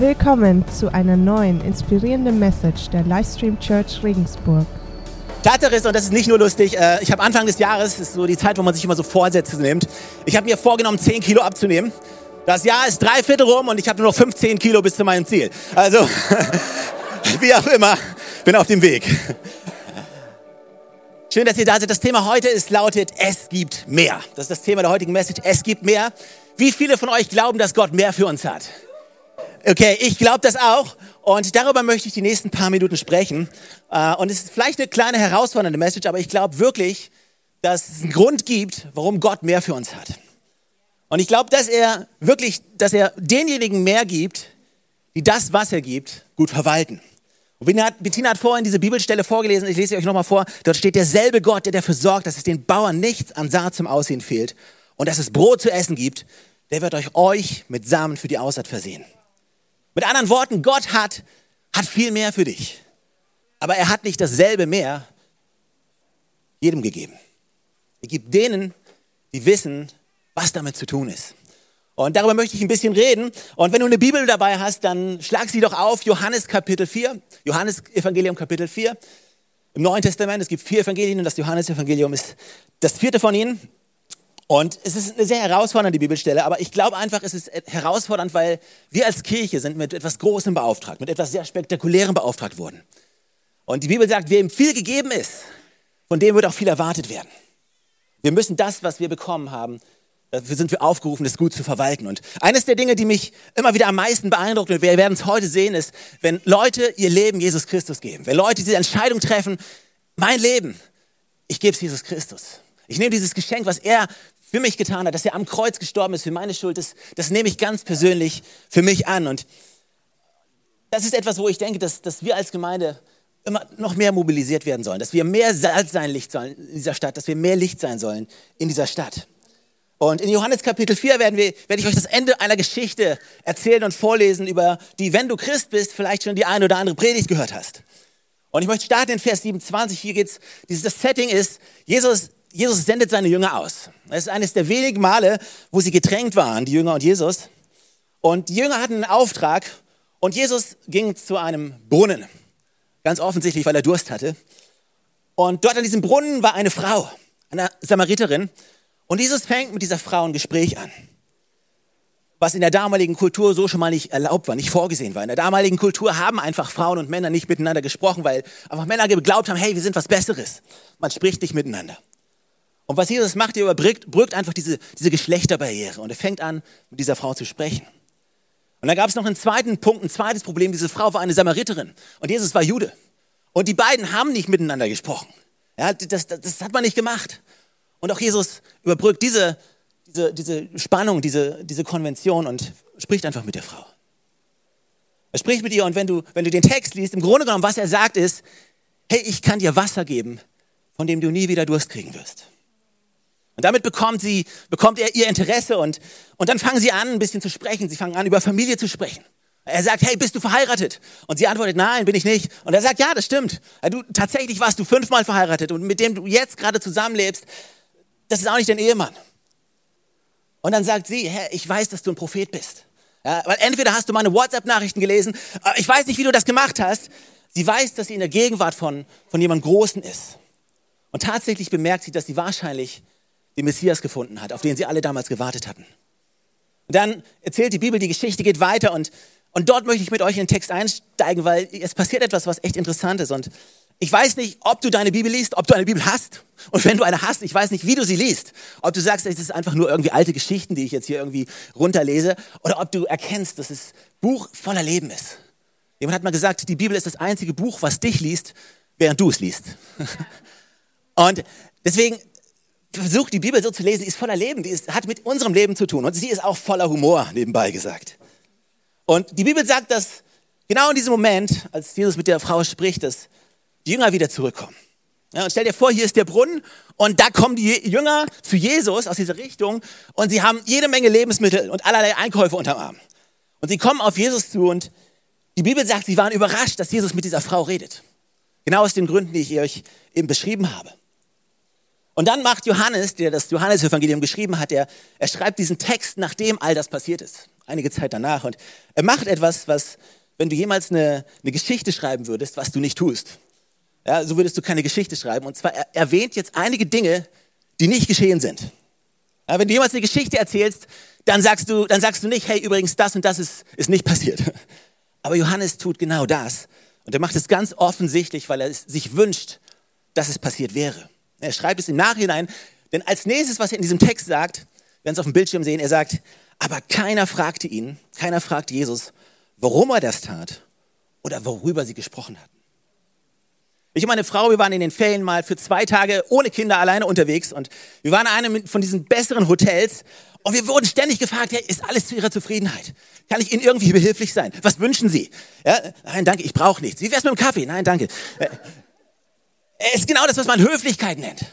Willkommen zu einer neuen inspirierenden Message der Livestream Church Regensburg. Tatsache ist, und das ist nicht nur lustig, äh, ich habe Anfang des Jahres, das ist so die Zeit, wo man sich immer so Vorsätze nimmt, ich habe mir vorgenommen, 10 Kilo abzunehmen. Das Jahr ist drei Viertel rum und ich habe nur noch 15 Kilo bis zu meinem Ziel. Also, wie auch immer, bin auf dem Weg. Schön, dass ihr da seid. Das Thema heute ist lautet, es gibt mehr. Das ist das Thema der heutigen Message, es gibt mehr. Wie viele von euch glauben, dass Gott mehr für uns hat? Okay, ich glaube das auch. Und darüber möchte ich die nächsten paar Minuten sprechen. Äh, und es ist vielleicht eine kleine herausfordernde Message, aber ich glaube wirklich, dass es einen Grund gibt, warum Gott mehr für uns hat. Und ich glaube, dass er wirklich, dass er denjenigen mehr gibt, die das, was er gibt, gut verwalten. Und Bettina hat vorhin diese Bibelstelle vorgelesen, ich lese sie euch nochmal vor. Dort steht derselbe Gott, der dafür sorgt, dass es den Bauern nichts an Saat zum Aussehen fehlt und dass es Brot zu essen gibt, der wird euch, euch mit Samen für die Aussaat versehen. Mit anderen Worten, Gott hat, hat viel mehr für dich. Aber er hat nicht dasselbe mehr jedem gegeben. Er gibt denen, die wissen, was damit zu tun ist. Und darüber möchte ich ein bisschen reden. Und wenn du eine Bibel dabei hast, dann schlag sie doch auf, Johannes Kapitel 4, Johannes Evangelium Kapitel 4. Im Neuen Testament, es gibt vier Evangelien und das Johannes Evangelium ist das vierte von ihnen. Und es ist eine sehr herausfordernde Bibelstelle, aber ich glaube einfach, es ist herausfordernd, weil wir als Kirche sind mit etwas Großem beauftragt, mit etwas sehr Spektakulärem beauftragt worden. Und die Bibel sagt, wem viel gegeben ist, von dem wird auch viel erwartet werden. Wir müssen das, was wir bekommen haben, dafür sind wir aufgerufen, das gut zu verwalten. Und eines der Dinge, die mich immer wieder am meisten beeindruckt, und wir werden es heute sehen, ist, wenn Leute ihr Leben Jesus Christus geben, wenn Leute diese Entscheidung treffen, mein Leben, ich gebe es Jesus Christus. Ich nehme dieses Geschenk, was er für mich getan hat, dass er am Kreuz gestorben ist für meine Schuld, das, das nehme ich ganz persönlich für mich an. Und das ist etwas, wo ich denke, dass, dass wir als Gemeinde immer noch mehr mobilisiert werden sollen, dass wir mehr Salz sein Licht sollen in dieser Stadt, dass wir mehr Licht sein sollen in dieser Stadt. Und in Johannes Kapitel 4 werden wir, werde ich euch das Ende einer Geschichte erzählen und vorlesen, über die, wenn du Christ bist, vielleicht schon die eine oder andere Predigt gehört hast. Und ich möchte starten in Vers 27. Hier geht's, dieses das Setting ist, Jesus Jesus sendet seine Jünger aus. Es ist eines der wenigen Male, wo sie gedrängt waren, die Jünger und Jesus. Und die Jünger hatten einen Auftrag und Jesus ging zu einem Brunnen. Ganz offensichtlich, weil er Durst hatte. Und dort an diesem Brunnen war eine Frau, eine Samariterin. Und Jesus fängt mit dieser Frau ein Gespräch an. Was in der damaligen Kultur so schon mal nicht erlaubt war, nicht vorgesehen war. In der damaligen Kultur haben einfach Frauen und Männer nicht miteinander gesprochen, weil einfach Männer geglaubt haben, hey, wir sind was Besseres. Man spricht nicht miteinander. Und was Jesus macht, er überbrückt brückt einfach diese, diese Geschlechterbarriere und er fängt an, mit dieser Frau zu sprechen. Und dann gab es noch einen zweiten Punkt, ein zweites Problem. Diese Frau war eine Samariterin und Jesus war Jude. Und die beiden haben nicht miteinander gesprochen. Ja, das, das, das hat man nicht gemacht. Und auch Jesus überbrückt diese, diese, diese Spannung, diese, diese Konvention und spricht einfach mit der Frau. Er spricht mit ihr und wenn du, wenn du den Text liest, im Grunde genommen, was er sagt ist, hey, ich kann dir Wasser geben, von dem du nie wieder Durst kriegen wirst. Und damit bekommt sie, bekommt er ihr Interesse und, und dann fangen sie an, ein bisschen zu sprechen. Sie fangen an, über Familie zu sprechen. Er sagt, hey, bist du verheiratet? Und sie antwortet, nein, bin ich nicht. Und er sagt, ja, das stimmt. Du, tatsächlich warst du fünfmal verheiratet und mit dem du jetzt gerade zusammenlebst, das ist auch nicht dein Ehemann. Und dann sagt sie, hey, ich weiß, dass du ein Prophet bist. Ja, weil entweder hast du meine WhatsApp-Nachrichten gelesen, ich weiß nicht, wie du das gemacht hast. Sie weiß, dass sie in der Gegenwart von, von jemandem Großen ist. Und tatsächlich bemerkt sie, dass sie wahrscheinlich den Messias gefunden hat, auf den sie alle damals gewartet hatten. Und dann erzählt die Bibel, die Geschichte geht weiter und, und dort möchte ich mit euch in den Text einsteigen, weil es passiert etwas, was echt interessant ist. Und ich weiß nicht, ob du deine Bibel liest, ob du eine Bibel hast. Und wenn du eine hast, ich weiß nicht, wie du sie liest. Ob du sagst, es ist einfach nur irgendwie alte Geschichten, die ich jetzt hier irgendwie runterlese, oder ob du erkennst, dass es Buch voller Leben ist. Jemand hat mal gesagt, die Bibel ist das einzige Buch, was dich liest, während du es liest. Und deswegen versucht, die Bibel so zu lesen, die ist voller Leben, die ist, hat mit unserem Leben zu tun. Und sie ist auch voller Humor, nebenbei gesagt. Und die Bibel sagt, dass genau in diesem Moment, als Jesus mit der Frau spricht, dass die Jünger wieder zurückkommen. Ja, und stell dir vor, hier ist der Brunnen und da kommen die Jünger zu Jesus aus dieser Richtung und sie haben jede Menge Lebensmittel und allerlei Einkäufe unterm Arm. Und sie kommen auf Jesus zu und die Bibel sagt, sie waren überrascht, dass Jesus mit dieser Frau redet. Genau aus den Gründen, die ich euch eben beschrieben habe. Und dann macht Johannes, der das Johannesevangelium geschrieben hat, er, er schreibt diesen Text, nachdem all das passiert ist. einige Zeit danach. Und er macht etwas, was, wenn du jemals eine, eine Geschichte schreiben würdest, was du nicht tust. Ja, so würdest du keine Geschichte schreiben. Und zwar, er erwähnt jetzt einige Dinge, die nicht geschehen sind. Ja, wenn du jemals eine Geschichte erzählst, dann sagst du, dann sagst du nicht, hey, übrigens, das und das ist, ist nicht passiert. Aber Johannes tut genau das. Und er macht es ganz offensichtlich, weil er sich wünscht, dass es passiert wäre. Er schreibt es im Nachhinein, denn als nächstes, was er in diesem Text sagt, werden es auf dem Bildschirm sehen, er sagt, aber keiner fragte ihn, keiner fragte Jesus, warum er das tat oder worüber sie gesprochen hatten. Ich und meine Frau, wir waren in den Ferien mal für zwei Tage ohne Kinder alleine unterwegs und wir waren in einem von diesen besseren Hotels und wir wurden ständig gefragt, hey, ist alles zu Ihrer Zufriedenheit? Kann ich Ihnen irgendwie behilflich sein? Was wünschen Sie? Ja, nein, danke, ich brauche nichts. Wie wär's mit dem Kaffee? Nein, danke. Es ist genau das, was man Höflichkeit nennt.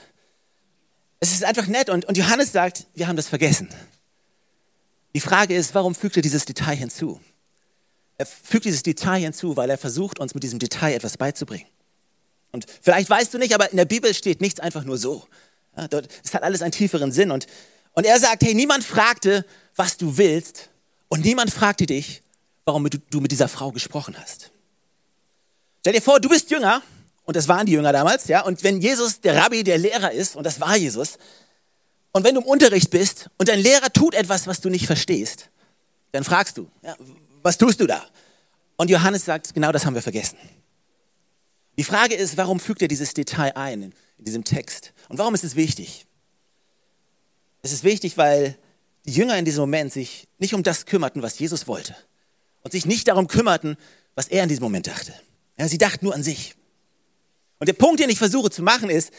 Es ist einfach nett und, und Johannes sagt, wir haben das vergessen. Die Frage ist, warum fügt er dieses Detail hinzu? Er fügt dieses Detail hinzu, weil er versucht, uns mit diesem Detail etwas beizubringen. Und vielleicht weißt du nicht, aber in der Bibel steht nichts einfach nur so. Ja, dort, es hat alles einen tieferen Sinn. Und, und er sagt, hey, niemand fragte, was du willst. Und niemand fragte dich, warum du, du mit dieser Frau gesprochen hast. Stell dir vor, du bist Jünger und das waren die Jünger damals, ja. Und wenn Jesus der Rabbi, der Lehrer ist, und das war Jesus, und wenn du im Unterricht bist und dein Lehrer tut etwas, was du nicht verstehst, dann fragst du, ja, was tust du da? Und Johannes sagt, genau das haben wir vergessen. Die Frage ist, warum fügt er dieses Detail ein in, diesem Text? Und warum ist es wichtig? Es ist wichtig, weil die Jünger in diesem Moment sich nicht um das kümmerten, was Jesus wollte. Und sich nicht darum kümmerten, was er in diesem Moment dachte. Ja, sie dachten nur an sich. Und der Punkt, den ich versuche zu machen, ist,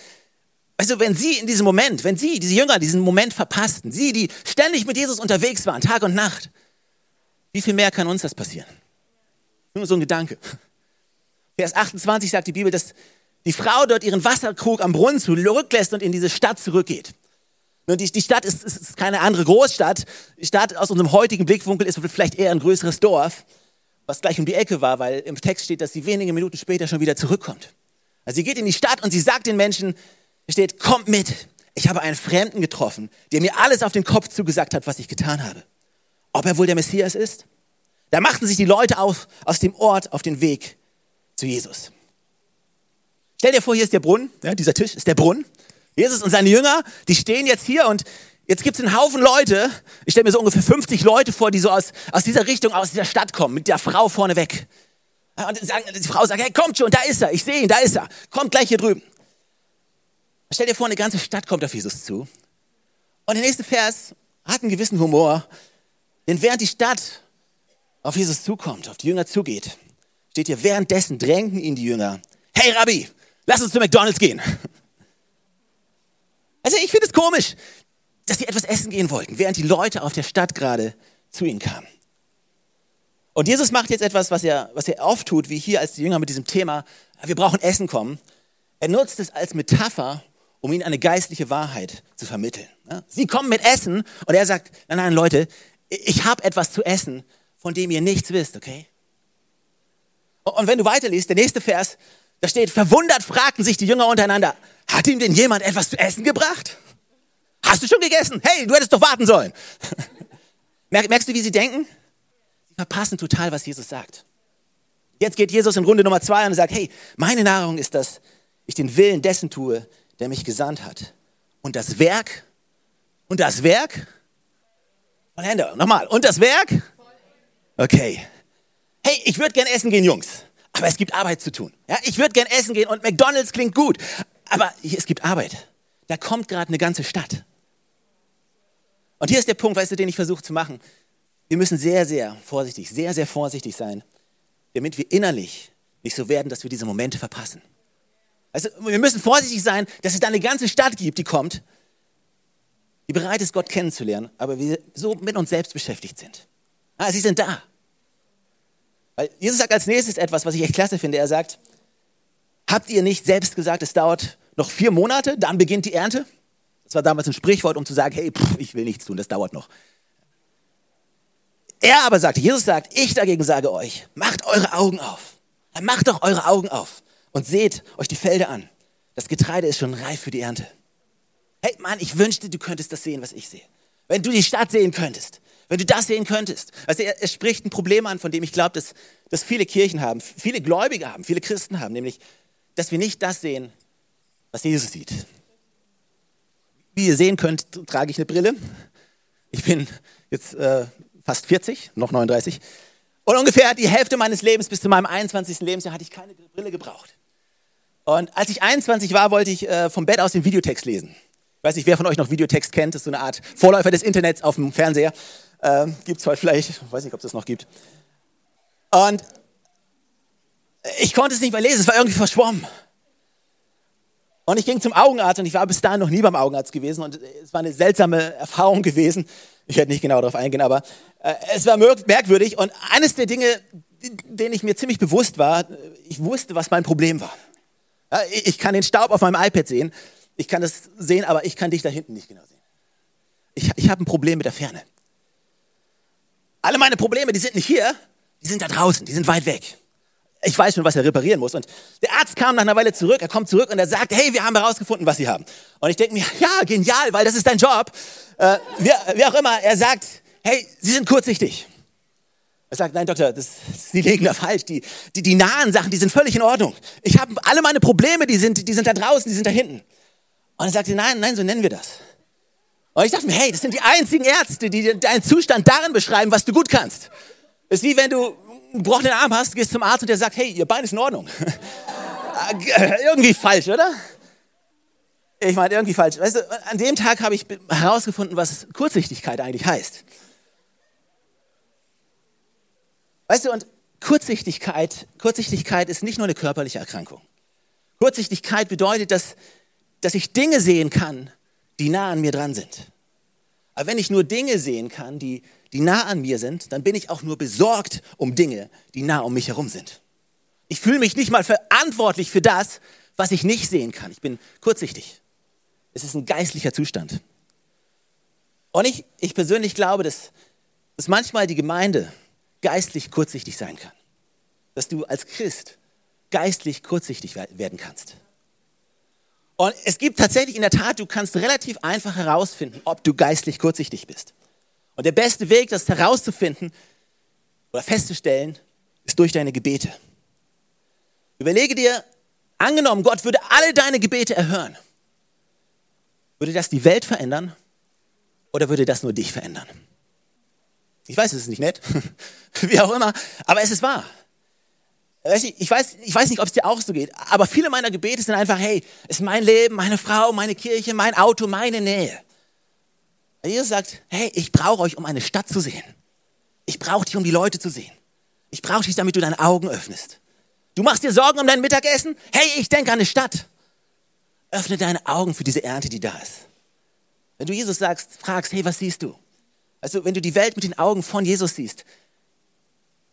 also wenn Sie in diesem Moment, wenn Sie, diese Jünger, diesen Moment verpassten, Sie, die ständig mit Jesus unterwegs waren, Tag und Nacht, wie viel mehr kann uns das passieren? Nur so ein Gedanke. Vers 28 sagt die Bibel, dass die Frau dort ihren Wasserkrug am Brunnen zurücklässt und in diese Stadt zurückgeht. Und die, die Stadt ist, ist keine andere Großstadt. Die Stadt aus unserem heutigen Blickwinkel ist vielleicht eher ein größeres Dorf, was gleich um die Ecke war, weil im Text steht, dass sie wenige Minuten später schon wieder zurückkommt. Also sie geht in die Stadt und sie sagt den Menschen, steht, kommt mit. Ich habe einen Fremden getroffen, der mir alles auf den Kopf zugesagt hat, was ich getan habe. Ob er wohl der Messias ist? Da machten sich die Leute auf, aus dem Ort auf den Weg zu Jesus. Stell dir vor, hier ist der Brunnen, ja, dieser Tisch ist der Brunnen. Jesus und seine Jünger, die stehen jetzt hier und jetzt gibt es einen Haufen Leute. Ich stelle mir so ungefähr 50 Leute vor, die so aus, aus dieser Richtung, aus dieser Stadt kommen, mit der Frau vorne weg. Und sagen, die Frau sagt, hey, kommt schon, da ist er, ich sehe ihn, da ist er. Kommt gleich hier drüben. Stell dir vor, eine ganze Stadt kommt auf Jesus zu. Und der nächste Vers hat einen gewissen Humor. Denn während die Stadt auf Jesus zukommt, auf die Jünger zugeht, steht hier, währenddessen drängten ihn die Jünger. Hey Rabbi, lass uns zu McDonalds gehen. Also ich finde es komisch, dass sie etwas essen gehen wollten, während die Leute auf der Stadt gerade zu ihnen kamen. Und Jesus macht jetzt etwas, was er, was er oft tut, wie hier als die Jünger mit diesem Thema, wir brauchen Essen kommen. Er nutzt es als Metapher, um ihnen eine geistliche Wahrheit zu vermitteln. Sie kommen mit Essen und er sagt, nein, nein, Leute, ich habe etwas zu essen, von dem ihr nichts wisst, okay? Und wenn du weiterliest, der nächste Vers, da steht, verwundert fragten sich die Jünger untereinander, hat ihm denn jemand etwas zu essen gebracht? Hast du schon gegessen? Hey, du hättest doch warten sollen. Merkst du, wie sie denken? Verpassen total, was Jesus sagt. Jetzt geht Jesus in Runde Nummer zwei und sagt, hey, meine Nahrung ist, dass ich den Willen dessen tue, der mich gesandt hat. Und das Werk, und das Werk, Hände, nochmal, und das Werk? Okay. Hey, ich würde gern essen gehen, Jungs, aber es gibt Arbeit zu tun. Ja, ich würde gern essen gehen und McDonald's klingt gut, aber es gibt Arbeit. Da kommt gerade eine ganze Stadt. Und hier ist der Punkt, weißt du, den ich versuche zu machen. Wir müssen sehr, sehr vorsichtig, sehr, sehr vorsichtig sein, damit wir innerlich nicht so werden, dass wir diese Momente verpassen. Also wir müssen vorsichtig sein, dass es da eine ganze Stadt gibt, die kommt, die bereit ist, Gott kennenzulernen, aber wir so mit uns selbst beschäftigt sind. Ah, sie sind da. Weil Jesus sagt als nächstes etwas, was ich echt klasse finde. Er sagt, habt ihr nicht selbst gesagt, es dauert noch vier Monate, dann beginnt die Ernte? Das war damals ein Sprichwort, um zu sagen, hey, pff, ich will nichts tun, das dauert noch. Er aber sagte, Jesus sagt, ich dagegen sage euch, macht eure Augen auf. Macht doch eure Augen auf und seht euch die Felder an. Das Getreide ist schon reif für die Ernte. Hey Mann, ich wünschte, du könntest das sehen, was ich sehe. Wenn du die Stadt sehen könntest, Wenn du das sehen könntest. Also er, er spricht ein Problem an, von dem ich glaube, dass, dass viele Kirchen haben, viele Gläubige haben, viele Christen haben, nämlich, dass wir nicht das sehen, was Jesus sieht. Wie ihr sehen könnt, trage ich eine Brille. Ich bin jetzt äh, fast 40, noch 39. Und ungefähr die Hälfte meines Lebens bis zu meinem 21. Lebensjahr hatte ich keine Brille gebraucht. Und als ich 21 war, wollte ich äh, vom Bett aus den Videotext lesen. Ich weiß nicht, wer von euch noch Videotext kennt. Das ist so eine Art Vorläufer des Internets auf dem Fernseher. Äh, gibt es heute vielleicht, ich weiß nicht, ob es das noch gibt. Und ich konnte es nicht mehr lesen, es war irgendwie verschwommen. Und ich ging zum Augenarzt und ich war bis dahin noch nie beim Augenarzt gewesen und es war eine seltsame Erfahrung gewesen. Ich werde nicht genau darauf eingehen, aber äh, es war merkwürdig und eines der Dinge, denen ich mir ziemlich bewusst war, ich wusste, was mein Problem war. Ja, ich kann den Staub auf meinem iPad sehen, ich kann das sehen, aber ich kann dich da hinten nicht genau sehen. Ich, ich habe ein Problem mit der Ferne. Alle meine Probleme, die sind nicht hier, die sind da draußen, die sind weit weg ich weiß schon, was er reparieren muss. Und der Arzt kam nach einer Weile zurück, er kommt zurück und er sagt, hey, wir haben herausgefunden, was Sie haben. Und ich denke mir, ja, genial, weil das ist dein Job. Äh, wie, wie, auch immer, er sagt, hey, Sie sind kurzsichtig. Er sagt, nein, Doktor, das, Sie legen da falsch. Die, die, die nahen Sachen, die sind völlig in Ordnung. Ich habe alle meine Probleme, die sind, die sind da draußen, die sind da hinten. Und er sagte, nein, nein, so nennen wir das. Und ich dachte mir, hey, das sind die einzigen Ärzte, die deinen Zustand darin beschreiben, was du gut kannst. Ist wie wenn du einen gebrochenen Arm hast, gehst zum Arzt und der sagt, hey, ihr Bein ist in Ordnung. irgendwie falsch, oder? Ich meine, irgendwie falsch. Weißt du, an dem Tag habe ich herausgefunden, was Kurzsichtigkeit eigentlich heißt. Weißt du, und Kurzsichtigkeit, Kurzsichtigkeit ist nicht nur eine körperliche Erkrankung. Kurzsichtigkeit bedeutet, dass, dass ich Dinge sehen kann, die nah an mir dran sind. Aber wenn ich nur Dinge sehen kann, die, die nah an mir sind, dann bin ich auch nur besorgt um Dinge, die nah um mich herum sind. Ich fühle mich nicht mal verantwortlich für das, was ich nicht sehen kann. Ich bin kurzsichtig. Es ist ein geistlicher Zustand. Und ich, ich persönlich glaube, dass, dass manchmal die Gemeinde geistlich kurzsichtig sein kann. Dass du als Christ geistlich kurzsichtig werden kannst. Und es gibt tatsächlich in der Tat, du kannst relativ einfach herausfinden, ob du geistlich kurzsichtig bist. Und der beste Weg, das herauszufinden oder festzustellen, ist durch deine Gebete. Überlege dir, angenommen, Gott würde alle deine Gebete erhören. Würde das die Welt verändern oder würde das nur dich verändern? Ich weiß, es ist nicht nett, wie auch immer, aber es ist wahr. Ich weiß, ich weiß nicht, ob es dir auch so geht, aber viele meiner Gebete sind einfach, hey, ist mein Leben, meine Frau, meine Kirche, mein Auto, meine Nähe. Jesus sagt, hey, ich brauche euch, um eine Stadt zu sehen. Ich brauche dich, um die Leute zu sehen. Ich brauche dich, damit du deine Augen öffnest. Du machst dir Sorgen um dein Mittagessen? Hey, ich denke an eine Stadt. Öffne deine Augen für diese Ernte, die da ist. Wenn du Jesus sagst, fragst, hey, was siehst du? Also, wenn du die Welt mit den Augen von Jesus siehst,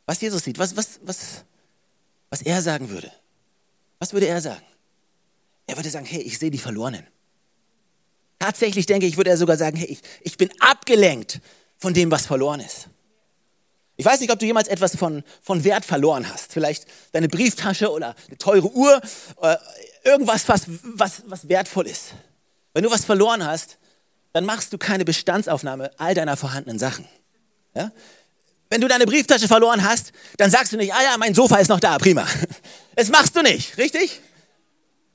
was Jesus sieht, was, was, was, was er sagen würde. Was würde er sagen? Er würde sagen, hey, ich sehe die Verlorenen. Tatsächlich denke ich, würde er sogar sagen, hey, ich, ich bin abgelenkt von dem, was verloren ist. Ich weiß nicht, ob du jemals etwas von, von Wert verloren hast. Vielleicht deine Brieftasche oder eine teure Uhr, äh, irgendwas, was, was, was wertvoll ist. Wenn du was verloren hast, dann machst du keine Bestandsaufnahme all deiner vorhandenen Sachen. Ja? Wenn du deine Brieftasche verloren hast, dann sagst du nicht, ah ja, mein Sofa ist noch da, prima. Das machst du nicht, richtig?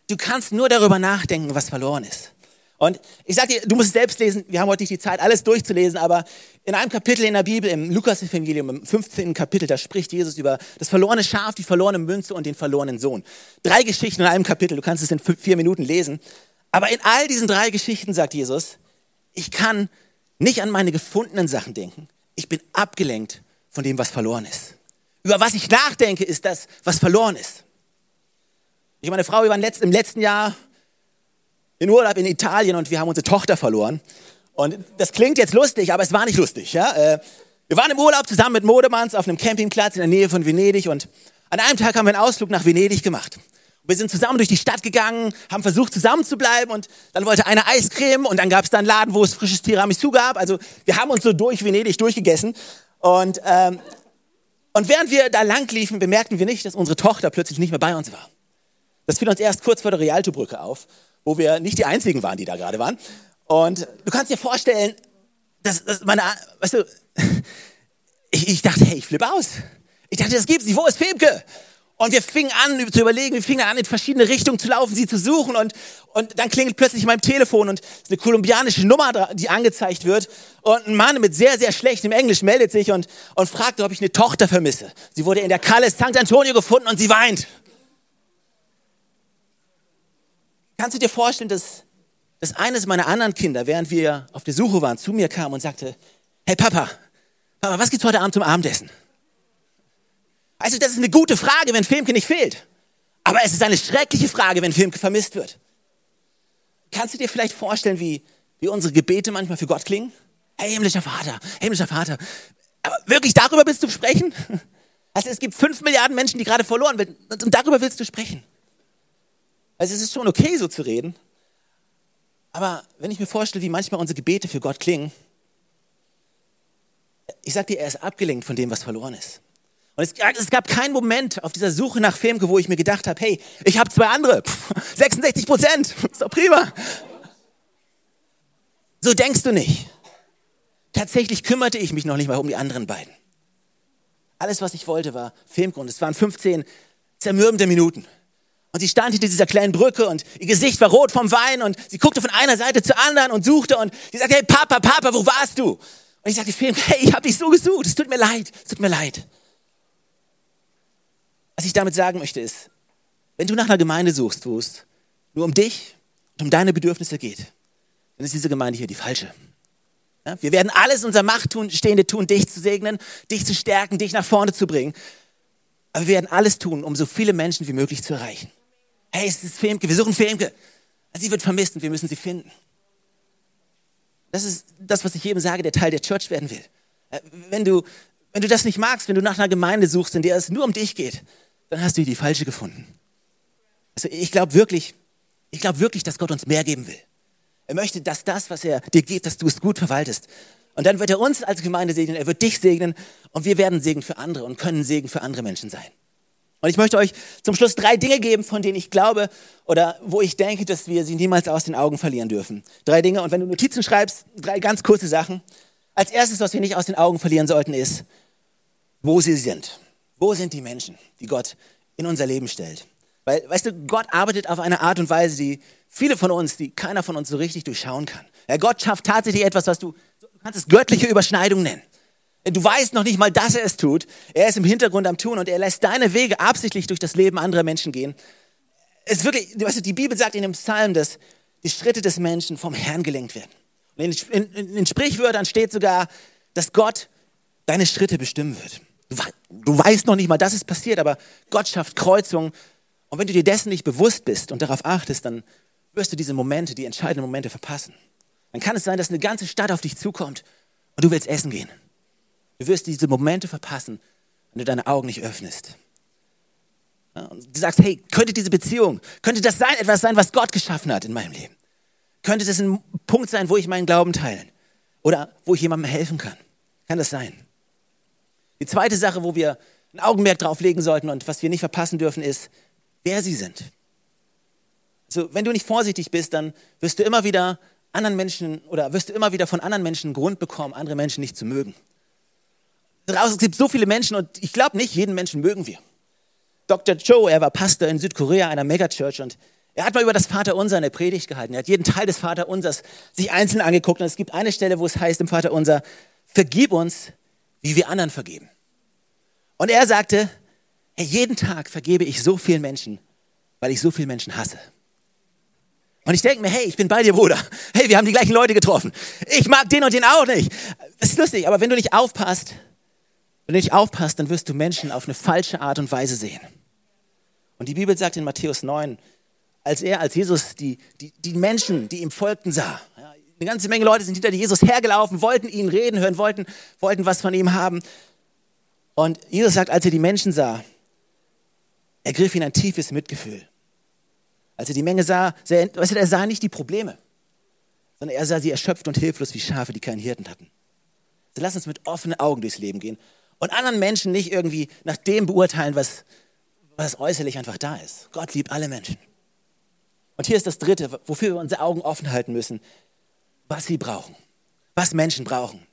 Du kannst nur darüber nachdenken, was verloren ist. Und ich sage dir, du musst es selbst lesen, wir haben heute nicht die Zeit, alles durchzulesen, aber in einem Kapitel in der Bibel, im Lukas-Evangelium, im 15. Kapitel, da spricht Jesus über das verlorene Schaf, die verlorene Münze und den verlorenen Sohn. Drei Geschichten in einem Kapitel, du kannst es in vier Minuten lesen. Aber in all diesen drei Geschichten sagt Jesus, ich kann nicht an meine gefundenen Sachen denken. Ich bin abgelenkt von dem, was verloren ist. Über was ich nachdenke, ist das, was verloren ist. Ich und meine Frau, wir waren im letzten Jahr in Urlaub in Italien und wir haben unsere Tochter verloren. Und das klingt jetzt lustig, aber es war nicht lustig. Ja? Äh, wir waren im Urlaub zusammen mit Modemanns auf einem Campingplatz in der Nähe von Venedig und an einem Tag haben wir einen Ausflug nach Venedig gemacht. Wir sind zusammen durch die Stadt gegangen, haben versucht zusammen zu bleiben und dann wollte einer Eiscreme und dann gab es da einen Laden, wo es frisches Tiramisu gab. Also wir haben uns so durch Venedig durchgegessen und, ähm, und während wir da lang liefen, bemerkten wir nicht, dass unsere Tochter plötzlich nicht mehr bei uns war. Das fiel uns erst kurz vor der Rialto-Brücke auf wo wir nicht die Einzigen waren, die da gerade waren. Und du kannst dir vorstellen, das, das meine, weißt du, ich, ich dachte, hey, ich flippe aus. Ich dachte, das gibt's nicht. Wo ist Femke? Und wir fingen an zu überlegen, wir fingen an, in verschiedene Richtungen zu laufen, sie zu suchen. Und, und dann klingelt plötzlich mein Telefon und eine kolumbianische Nummer, die angezeigt wird. Und ein Mann mit sehr, sehr schlechtem Englisch meldet sich und, und fragt, ob ich eine Tochter vermisse. Sie wurde in der Kalle St. Antonio gefunden und sie weint. Kannst du dir vorstellen, dass, dass eines meiner anderen Kinder, während wir auf der Suche waren, zu mir kam und sagte, hey Papa, Papa, was gibt's heute Abend zum Abendessen? Also das ist eine gute Frage, wenn Filmke nicht fehlt. Aber es ist eine schreckliche Frage, wenn Filmke vermisst wird. Kannst du dir vielleicht vorstellen, wie, wie unsere Gebete manchmal für Gott klingen? Hey, himmlischer Vater, himmlischer Vater. Aber wirklich darüber willst du sprechen? Also es gibt fünf Milliarden Menschen, die gerade verloren werden. Und darüber willst du sprechen. Also es ist schon okay, so zu reden. Aber wenn ich mir vorstelle, wie manchmal unsere Gebete für Gott klingen, ich sag dir, er ist abgelenkt von dem, was verloren ist. Und es, es, gab keinen Moment auf dieser Suche nach Femke, wo ich mir gedacht habe, hey, ich habe zwei andere. Pff, 66 Prozent, ist doch prima. So denkst du nicht. Tatsächlich kümmerte ich mich noch nicht mal um die anderen beiden. Alles, was ich wollte, war Femke und es waren 15 zermürbende Minuten. Und sie stand hinter dieser kleinen Brücke und ihr Gesicht war rot vom Wein und sie guckte von einer Seite zur anderen und suchte und sie sagte, hey Papa, Papa, wo warst du? Und ich sagte, Femke, hey, ich habe dich so gesucht, es tut mir leid, es tut mir leid. Was ich damit sagen möchte ist, wenn du nach einer Gemeinde suchst, wo es nur um dich und um deine Bedürfnisse geht, dann ist diese Gemeinde hier die falsche. Ja, wir werden alles in unserer Macht tun, Stehende tun, dich zu segnen, dich zu stärken, dich nach vorne zu bringen. Aber wir werden alles tun, um so viele Menschen wie möglich zu erreichen. Hey, es ist Femke, wir suchen Femke. Sie wird vermisst und wir müssen sie finden. Das ist das, was ich jedem sage, der Teil der Church werden will. Äh, wenn du, wenn du das nicht magst, wenn du nach einer Gemeinde suchst, in der es nur um dich geht, dann hast du die falsche gefunden. Also ich glaube wirklich, ich glaube wirklich, dass Gott uns mehr geben will. Er möchte, dass das, was er dir gibt, dass du es gut verwaltest. Und dann wird er uns als Gemeinde segnen, er wird dich segnen und wir werden Segen für andere und können Segen für andere Menschen sein. Und ich möchte euch zum Schluss drei Dinge geben, von denen ich glaube oder wo ich denke, dass wir sie niemals aus den Augen verlieren dürfen. Drei Dinge. Und wenn du Notizen schreibst, drei ganz kurze Sachen. Als erstes, was wir nicht aus den Augen verlieren sollten, ist, wo sie sind. Wo sind die Menschen, die Gott in unser Leben stellt? Weil, weißt du, Gott arbeitet auf eine Art und Weise, die viele von uns, die keiner von uns so richtig durchschauen kann. Ja, Gott schafft tatsächlich etwas, was du, du kannst es göttliche Überschneidung nennen. Du weißt noch nicht mal, dass er es tut. Er ist im Hintergrund am Tun und er lässt deine Wege absichtlich durch das Leben anderer Menschen gehen. Es ist wirklich, weißt du, die Bibel sagt in dem Psalm, dass die Schritte des Menschen vom Herrn gelenkt werden. In, in, in den Sprichwörtern steht sogar, dass Gott deine Schritte bestimmen wird. Du, du weißt noch nicht mal, dass es passiert, aber Gott schafft Kreuzungen. Und wenn du dir dessen nicht bewusst bist und darauf achtest, dann wirst du diese Momente, die entscheidenden Momente verpassen. Dann kann es sein, dass eine ganze Stadt auf dich zukommt und du willst essen gehen. Du wirst diese Momente verpassen, wenn du deine Augen nicht öffnest. und du sagst, hey, könnte diese Beziehung, könnte das sein, etwas sein, was Gott geschaffen hat in meinem Leben? Könnte das ein Punkt sein, wo ich meinen Glauben teile? Oder wo ich jemandem helfen kann? Kann das sein? Die zweite Sache, wo wir ein Augenmerk drauf legen sollten und was wir nicht verpassen dürfen, ist, wer sie sind. Also, wenn du nicht vorsichtig bist, dann wirst du immer wieder anderen Menschen oder wirst du immer wieder von anderen Menschen Grund bekommen, andere Menschen nicht zu mögen. Draußen gibt es so viele Menschen und ich glaube nicht, jeden Menschen mögen wir. Dr. Joe, er war Pastor in Südkorea einer Megachurch und er hat mal über das Vaterunser eine Predigt gehalten. Er hat jeden Teil des Vaterunsers sich einzeln angeguckt und es gibt eine Stelle, wo es heißt im Vaterunser, vergib uns, wie wir anderen vergeben. Und er sagte, hey, jeden Tag vergebe ich so vielen Menschen, weil ich so viele Menschen hasse. Und ich denke mir, hey, ich bin bei dir, Bruder. Hey, wir haben die gleichen Leute getroffen. Ich mag den und den auch nicht. Das ist lustig, aber wenn du nicht aufpasst, wenn du nicht aufpasst, dann wirst du Menschen auf eine falsche Art und Weise sehen. Und die Bibel sagt in Matthäus 9, als er, als Jesus die, die, die Menschen, die ihm folgten, sah, eine ganze Menge Leute sind hinter Jesus hergelaufen, wollten ihn reden hören, wollten, wollten was von ihm haben. Und Jesus sagt, als er die Menschen sah, ergriff ihn ein tiefes Mitgefühl. Als er die Menge sah, sah weißt er sah nicht die Probleme, sondern er sah sie erschöpft und hilflos wie Schafe, die keinen Hirten hatten. Also lass uns mit offenen Augen durchs Leben gehen und anderen Menschen nicht irgendwie nach dem beurteilen, was, was äußerlich einfach da ist. Gott liebt alle Menschen. Und hier ist das Dritte, wofür wir unsere Augen offen halten müssen was sie brauchen. was Menschen brauchen.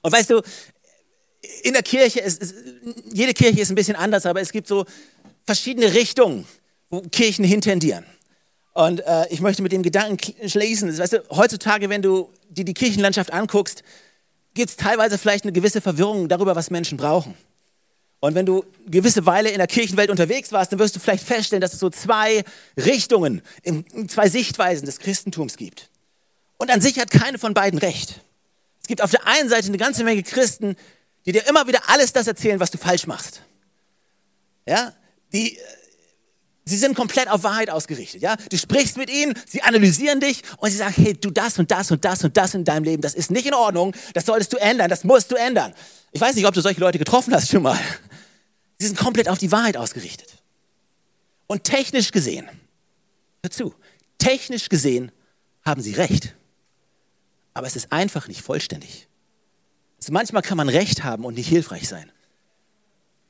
Und weißt du, in der Kirche, ist, ist, jede Kirche ist ein bisschen anders, aber es gibt so verschiedene Richtungen, wo Kirchen hintendieren. Und äh, ich möchte mit dem Gedanken schließen. Weißt du, heutzutage, wenn du dir die Kirchenlandschaft anguckst, gibt es teilweise vielleicht eine gewisse Verwirrung darüber, was Menschen brauchen. Und wenn du eine gewisse Weile in der Kirchenwelt unterwegs warst, dann wirst du vielleicht feststellen, dass es so zwei Richtungen, zwei Sichtweisen des Christentums gibt. Und an sich hat keine von beiden recht. Es gibt auf der einen Seite eine ganze Menge Christen, die dir immer wieder alles das erzählen, was du falsch machst. Ja, die, sie sind komplett auf Wahrheit ausgerichtet. Ja, du sprichst mit ihnen, sie analysieren dich und sie sagen, hey, du das und das und das und das in deinem Leben, das ist nicht in Ordnung, das solltest du ändern, das musst du ändern. Ich weiß nicht, ob du solche Leute getroffen hast schon mal. Sie sind komplett auf die Wahrheit ausgerichtet. Und technisch gesehen, hör zu, technisch gesehen haben sie recht. Aber es ist einfach nicht vollständig. Also manchmal kann man Recht haben und nicht hilfreich sein.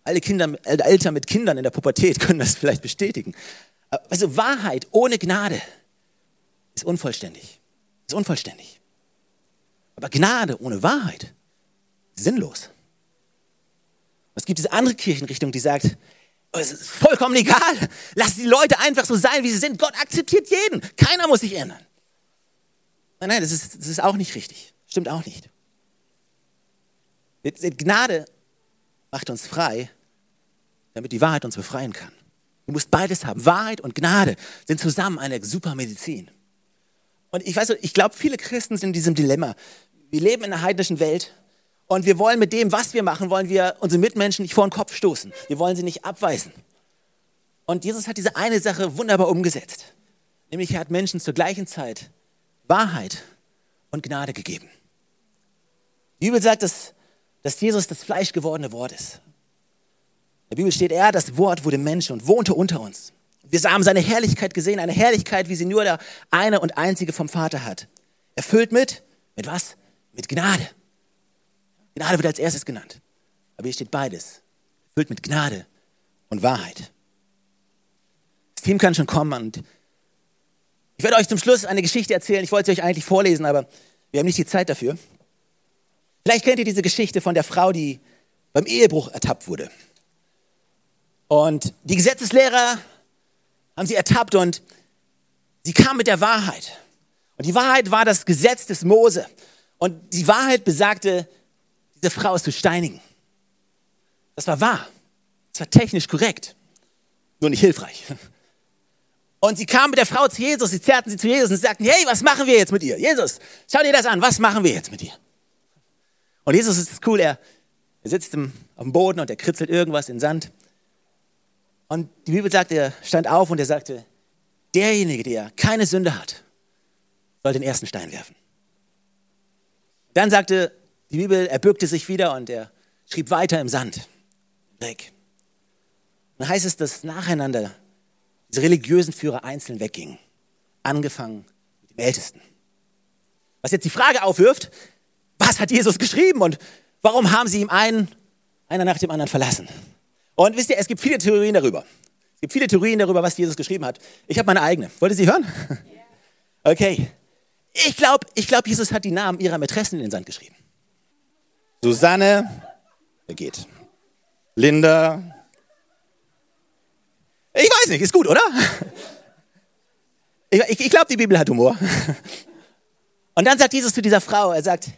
Alle Kinder, Eltern mit Kindern in der Pubertät können das vielleicht bestätigen. Also Wahrheit ohne Gnade ist unvollständig. Ist unvollständig. Aber Gnade ohne Wahrheit ist sinnlos. Es gibt diese andere Kirchenrichtung, die sagt, oh, es ist vollkommen egal. Lass die Leute einfach so sein, wie sie sind. Gott akzeptiert jeden. Keiner muss sich ändern. Nein, nein, das ist, das ist auch nicht richtig. Stimmt auch nicht. Gnade macht uns frei, damit die Wahrheit uns befreien kann. Du musst beides haben. Wahrheit und Gnade sind zusammen eine super Medizin. Und ich weiß, ich glaube, viele Christen sind in diesem Dilemma. Wir leben in einer heidnischen Welt und wir wollen mit dem, was wir machen, wollen wir unsere Mitmenschen nicht vor den Kopf stoßen. Wir wollen sie nicht abweisen. Und Jesus hat diese eine Sache wunderbar umgesetzt. Nämlich er hat Menschen zur gleichen Zeit Wahrheit und Gnade gegeben. Die Bibel sagt, dass dass Jesus das fleischgewordene Wort ist. In der Bibel steht, er, das Wort wurde Mensch und wohnte unter uns. Wir haben seine Herrlichkeit gesehen, eine Herrlichkeit, wie sie nur der eine und einzige vom Vater hat. Erfüllt mit, mit was? Mit Gnade. Gnade wird als erstes genannt. Aber hier steht beides. Erfüllt mit Gnade und Wahrheit. Das Team kann schon kommen und ich werde euch zum Schluss eine Geschichte erzählen. Ich wollte sie euch eigentlich vorlesen, aber wir haben nicht die Zeit dafür. Vielleicht kennt ihr diese Geschichte von der Frau, die beim Ehebruch ertappt wurde. Und die Gesetzeslehrer haben sie ertappt und sie kam mit der Wahrheit. Und die Wahrheit war das Gesetz des Mose. Und die Wahrheit besagte, diese Frau ist zu steinigen. Das war wahr. Das war technisch korrekt. Nur nicht hilfreich. Und sie kamen mit der Frau zu Jesus, sie zerrten sie zu Jesus und sagten, hey, was machen wir jetzt mit ihr? Jesus, schau dir das an, was machen wir jetzt mit ihr? Und Jesus ist cool, er, er sitzt im, auf dem Boden und er kritzelt irgendwas in Sand. Und die Bibel sagt, er stand auf und er sagte, derjenige, der keine Sünde hat, soll den ersten Stein werfen. Dann sagte die Bibel, er bückte sich wieder und er schrieb weiter im Sand, weg. dann heißt es, dass nacheinander diese religiösen Führer einzeln weggingen, angefangen mit dem Ältesten. Was jetzt die Frage aufwirft, was hat Jesus geschrieben und warum haben sie ihm einen, einer nach dem anderen verlassen? Und wisst ihr, es gibt viele Theorien darüber. Es gibt viele Theorien darüber, was Jesus geschrieben hat. Ich habe meine eigene. Wollt ihr sie hören? Okay. Ich glaube, ich glaub, Jesus hat die Namen ihrer Mätressen in den Sand geschrieben. Susanne, geht. Linda. Ich weiß nicht, ist gut, oder? Ich, ich, ich glaube, die Bibel hat Humor. Und dann sagt Jesus zu dieser Frau, er sagt,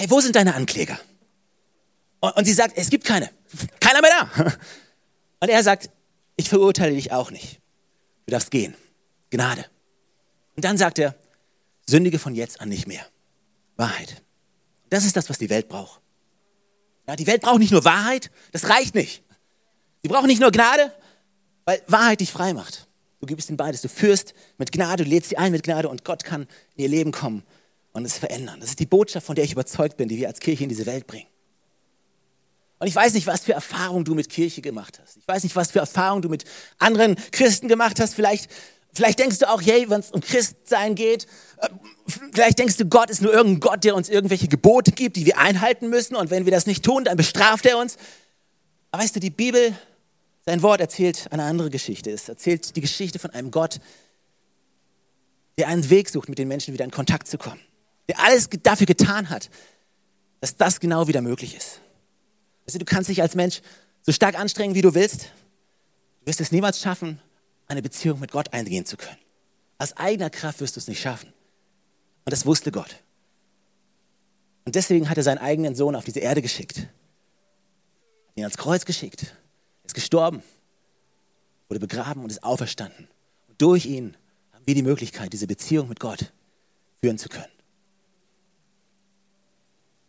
hey, wo sind deine Ankläger? Und, und sie sagt, es gibt keine. Keiner mehr da. Und er sagt, ich verurteile dich auch nicht. Du darfst gehen. Gnade. Und dann sagt er, sündige von jetzt an nicht mehr. Wahrheit. Das ist das, was die Welt braucht. Ja, die Welt braucht nicht nur Wahrheit, das reicht nicht. Sie brauchen nicht nur Gnade, weil Wahrheit dich frei macht. Du gibst ihnen beides. Du führst mit Gnade, du lädst sie ein mit Gnade und Gott kann in ihr Leben kommen und es verändern. Das ist die Botschaft, von der ich überzeugt bin, die wir als Kirche in diese Welt bringen. Und ich weiß nicht, was für Erfahrungen du mit Kirche gemacht hast. Ich weiß nicht, was für Erfahrungen du mit anderen Christen gemacht hast. Vielleicht, vielleicht denkst du auch, hey, wenn es um Christsein geht, äh, vielleicht denkst du, Gott ist nur irgendein Gott, der uns irgendwelche Gebote gibt, die wir einhalten müssen. Und wenn wir das nicht tun, dann bestraft er uns. Aber weißt du, die Bibel, sein Wort erzählt eine andere Geschichte. Es erzählt die Geschichte von einem Gott, der einen Weg sucht, mit den Menschen wieder in Kontakt zu kommen der alles dafür getan hat, dass das genau wieder möglich ist. Also du kannst dich als Mensch so stark anstrengen, wie du willst. Du wirst es niemals schaffen, eine Beziehung mit Gott eingehen zu können. Aus eigener Kraft wirst du es nicht schaffen. Und das wusste Gott. Und deswegen hat er seinen eigenen Sohn auf diese Erde geschickt. Ihn ans Kreuz geschickt. Er ist gestorben, wurde begraben und ist auferstanden. Und durch ihn haben wir die Möglichkeit, diese Beziehung mit Gott führen zu können.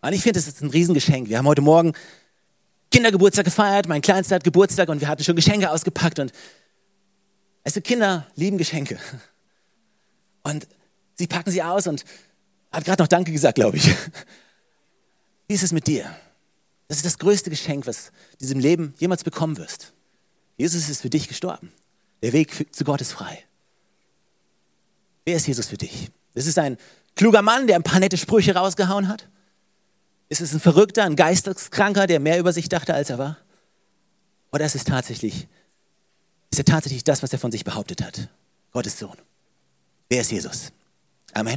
Und ich finde, das ist ein Riesengeschenk. Wir haben heute Morgen Kindergeburtstag gefeiert, mein Kleinster hat Geburtstag und wir hatten schon Geschenke ausgepackt und also Kinder lieben Geschenke. Und sie packen sie aus und hat gerade noch Danke gesagt, glaube ich. Wie ist es mit dir? Das ist das größte Geschenk, was du in diesem Leben jemals bekommen wirst. Jesus ist für dich gestorben. Der Weg zu Gott ist frei. Wer ist Jesus für dich? Das ist ein kluger Mann, der ein paar nette Sprüche rausgehauen hat. Ist es ein Verrückter, ein Geisteskranker, der mehr über sich dachte, als er war? Oder ist es tatsächlich, ist er tatsächlich das, was er von sich behauptet hat? Gottes Sohn. Wer ist Jesus? Amen.